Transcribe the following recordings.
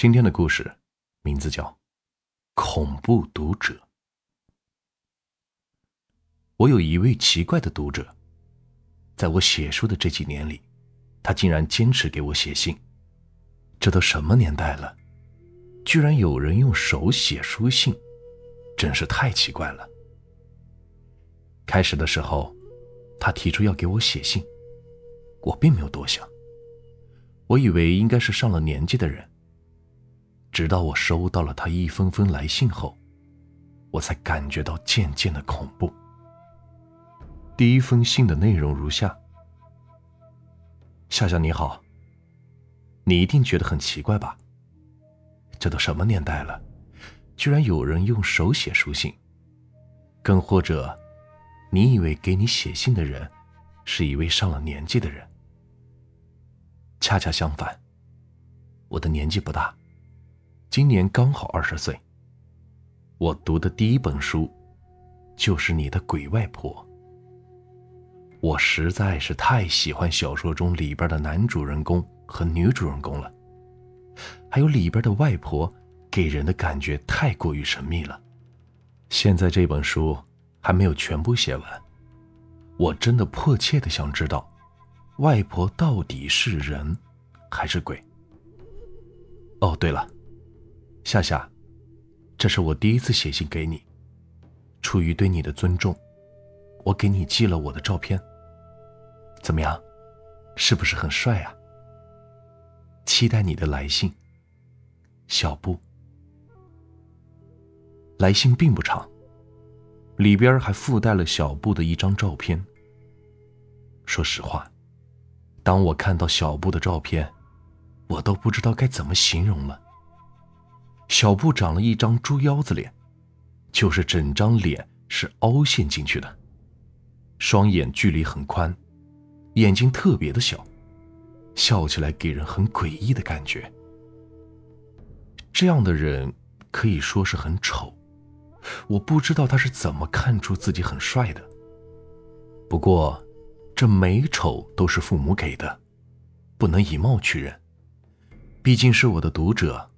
今天的故事名字叫《恐怖读者》。我有一位奇怪的读者，在我写书的这几年里，他竟然坚持给我写信。这都什么年代了，居然有人用手写书信，真是太奇怪了。开始的时候，他提出要给我写信，我并没有多想。我以为应该是上了年纪的人。直到我收到了他一封封来信后，我才感觉到渐渐的恐怖。第一封信的内容如下：夏夏你好，你一定觉得很奇怪吧？这都什么年代了，居然有人用手写书信？更或者，你以为给你写信的人是一位上了年纪的人？恰恰相反，我的年纪不大，今年刚好二十岁。我读的第一本书，就是你的鬼外婆。我实在是太喜欢小说中里边的男主人公和女主人公了，还有里边的外婆，给人的感觉太过于神秘了。现在这本书还没有全部写完，我真的迫切的想知道。外婆到底是人还是鬼？哦，对了，夏夏，这是我第一次写信给你，出于对你的尊重，我给你寄了我的照片。怎么样，是不是很帅啊？期待你的来信，小布。来信并不长，里边还附带了小布的一张照片。说实话。当我看到小布的照片，我都不知道该怎么形容了。小布长了一张猪腰子脸，就是整张脸是凹陷进去的，双眼距离很宽，眼睛特别的小，笑起来给人很诡异的感觉。这样的人可以说是很丑，我不知道他是怎么看出自己很帅的。不过。这美丑都是父母给的，不能以貌取人。毕竟是我的读者，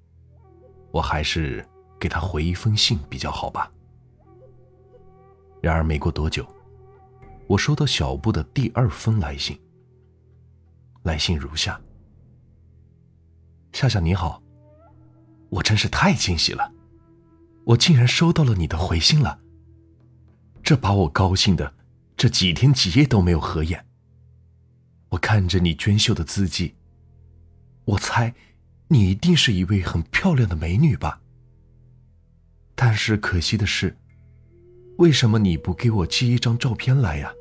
我还是给他回一封信比较好吧。然而没过多久，我收到小布的第二封来信。来信如下：夏夏你好，我真是太惊喜了，我竟然收到了你的回信了。这把我高兴的。这几天几夜都没有合眼。我看着你娟秀的字迹，我猜你一定是一位很漂亮的美女吧。但是可惜的是，为什么你不给我寄一张照片来呀？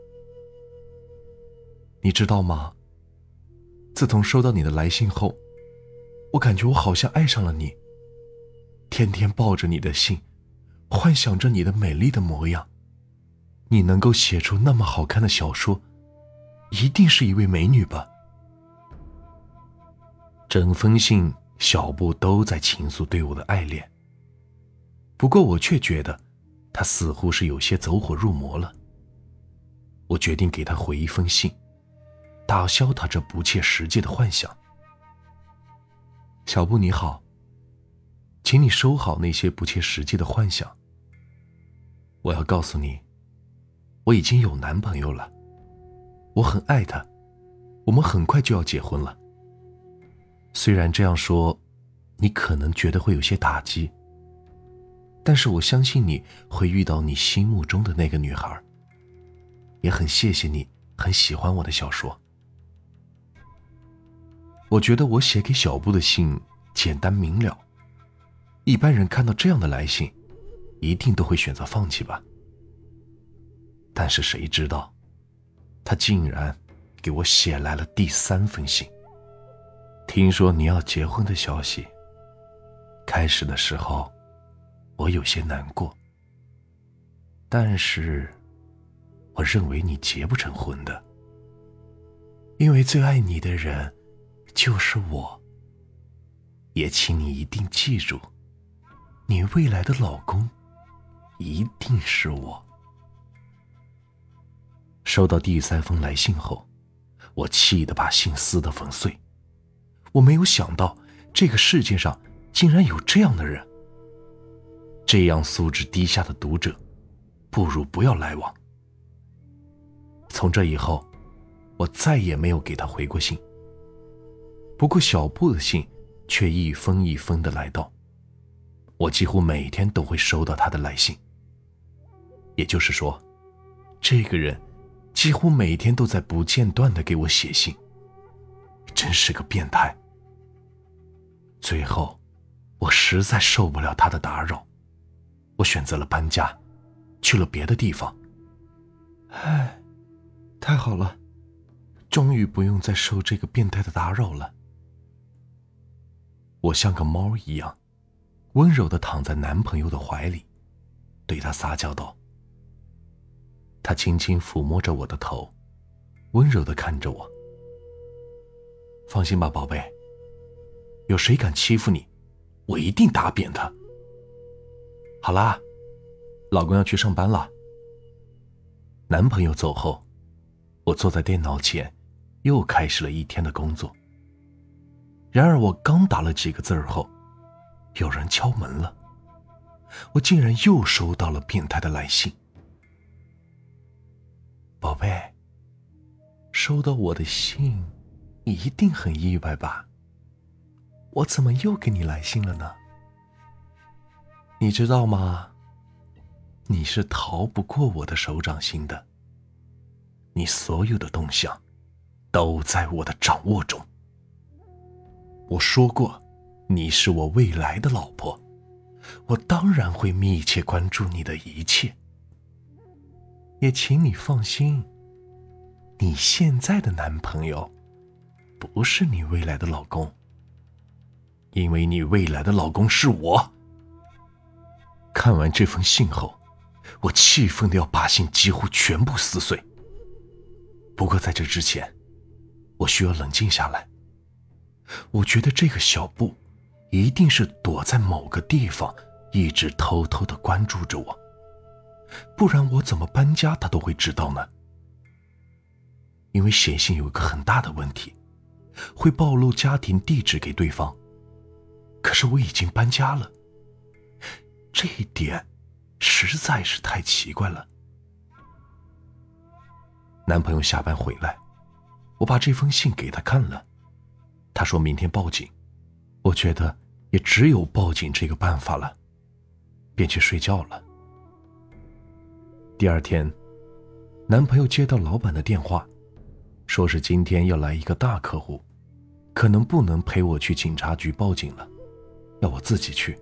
你知道吗？自从收到你的来信后，我感觉我好像爱上了你。天天抱着你的信，幻想着你的美丽的模样。你能够写出那么好看的小说，一定是一位美女吧？整封信，小布都在倾诉对我的爱恋。不过我却觉得，他似乎是有些走火入魔了。我决定给他回一封信，打消他这不切实际的幻想。小布你好，请你收好那些不切实际的幻想。我要告诉你。我已经有男朋友了，我很爱他，我们很快就要结婚了。虽然这样说，你可能觉得会有些打击，但是我相信你会遇到你心目中的那个女孩。也很谢谢你很喜欢我的小说。我觉得我写给小布的信简单明了，一般人看到这样的来信，一定都会选择放弃吧。但是谁知道，他竟然给我写来了第三封信。听说你要结婚的消息。开始的时候，我有些难过。但是，我认为你结不成婚的，因为最爱你的人就是我。也请你一定记住，你未来的老公一定是我。收到第三封来信后，我气得把信撕得粉碎。我没有想到这个世界上竟然有这样的人。这样素质低下的读者，不如不要来往。从这以后，我再也没有给他回过信。不过小布的信却一封一封的来到，我几乎每天都会收到他的来信。也就是说，这个人几乎每天都在不间断的给我写信，真是个变态。最后，我实在受不了他的打扰。我选择了搬家，去了别的地方。唉，太好了，终于不用再受这个变态的打扰了。我像个猫一样，温柔的躺在男朋友的怀里，对他撒娇道：“他轻轻抚摸着我的头，温柔的看着我。放心吧，宝贝。有谁敢欺负你，我一定打扁他。”好啦，老公要去上班了。男朋友走后，我坐在电脑前，又开始了一天的工作。然而，我刚打了几个字儿后，有人敲门了。我竟然又收到了变态的来信。宝贝，收到我的信，你一定很意外吧？我怎么又给你来信了呢？你知道吗？你是逃不过我的手掌心的。你所有的动向，都在我的掌握中。我说过，你是我未来的老婆，我当然会密切关注你的一切。也请你放心，你现在的男朋友，不是你未来的老公，因为你未来的老公是我。看完这封信后，我气愤的要把信几乎全部撕碎。不过在这之前，我需要冷静下来。我觉得这个小布一定是躲在某个地方，一直偷偷的关注着我，不然我怎么搬家他都会知道呢？因为写信有一个很大的问题，会暴露家庭地址给对方。可是我已经搬家了。这一点实在是太奇怪了。男朋友下班回来，我把这封信给他看了，他说明天报警。我觉得也只有报警这个办法了，便去睡觉了。第二天，男朋友接到老板的电话，说是今天要来一个大客户，可能不能陪我去警察局报警了，要我自己去。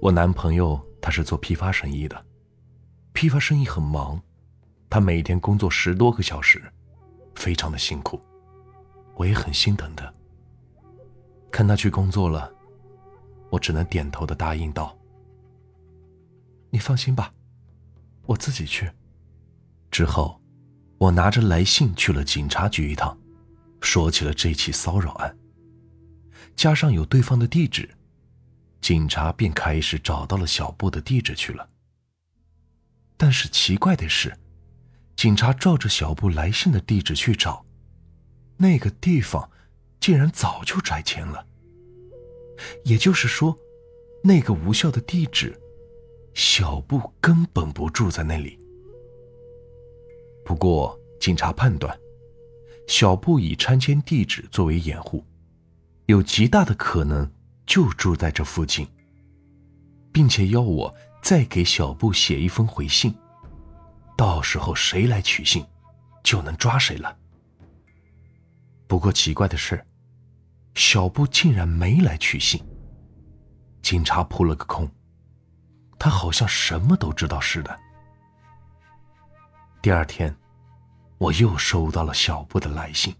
我男朋友他是做批发生意的，批发生意很忙，他每天工作十多个小时，非常的辛苦，我也很心疼他。看他去工作了，我只能点头的答应道：“你放心吧，我自己去。”之后，我拿着来信去了警察局一趟，说起了这起骚扰案，加上有对方的地址。警察便开始找到了小布的地址去了。但是奇怪的是，警察照着小布来信的地址去找，那个地方竟然早就拆迁了。也就是说，那个无效的地址，小布根本不住在那里。不过，警察判断，小布以拆迁地址作为掩护，有极大的可能。就住在这附近，并且要我再给小布写一封回信，到时候谁来取信，就能抓谁了。不过奇怪的是，小布竟然没来取信。警察扑了个空，他好像什么都知道似的。第二天，我又收到了小布的来信，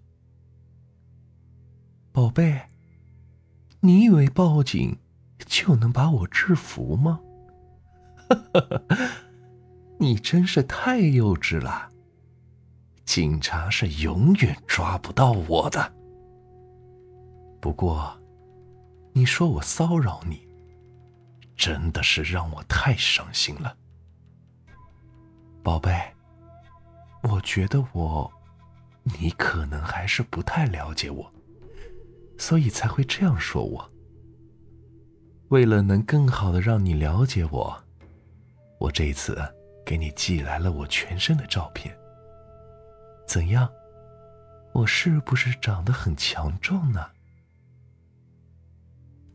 宝贝。你以为报警就能把我制服吗？你真是太幼稚了。警察是永远抓不到我的。不过，你说我骚扰你，真的是让我太伤心了，宝贝。我觉得我，你可能还是不太了解我。所以才会这样说我。为了能更好的让你了解我，我这次给你寄来了我全身的照片。怎样？我是不是长得很强壮呢？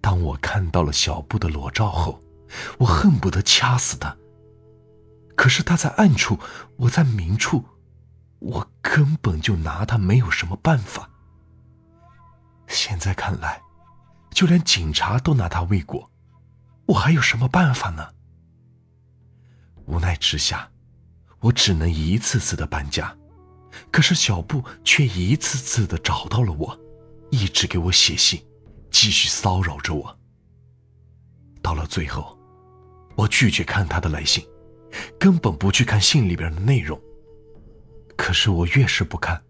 当我看到了小布的裸照后，我恨不得掐死他。可是他在暗处，我在明处，我根本就拿他没有什么办法。现在看来，就连警察都拿他未果，我还有什么办法呢？无奈之下，我只能一次次的搬家。可是小布却一次次的找到了我，一直给我写信，继续骚扰着我。到了最后，我拒绝看他的来信，根本不去看信里边的内容。可是我越是不看，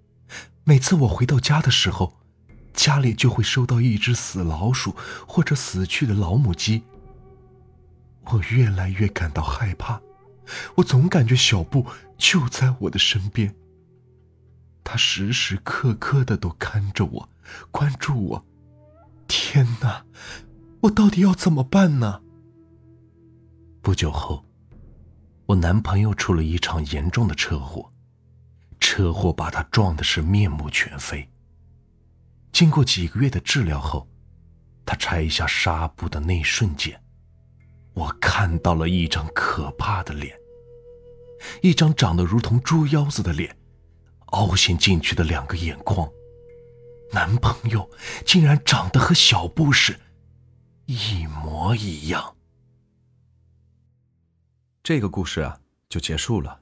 每次我回到家的时候，家里就会收到一只死老鼠或者死去的老母鸡。我越来越感到害怕，我总感觉小布就在我的身边。他时时刻刻的都看着我，关注我。天哪，我到底要怎么办呢？不久后，我男朋友出了一场严重的车祸，车祸把他撞的是面目全非。经过几个月的治疗后，他拆下纱布的那瞬间，我看到了一张可怕的脸，一张长得如同猪腰子的脸。凹陷进去的两个眼眶，男朋友竟然长得和小布什一模一样。这个故事啊，就结束了。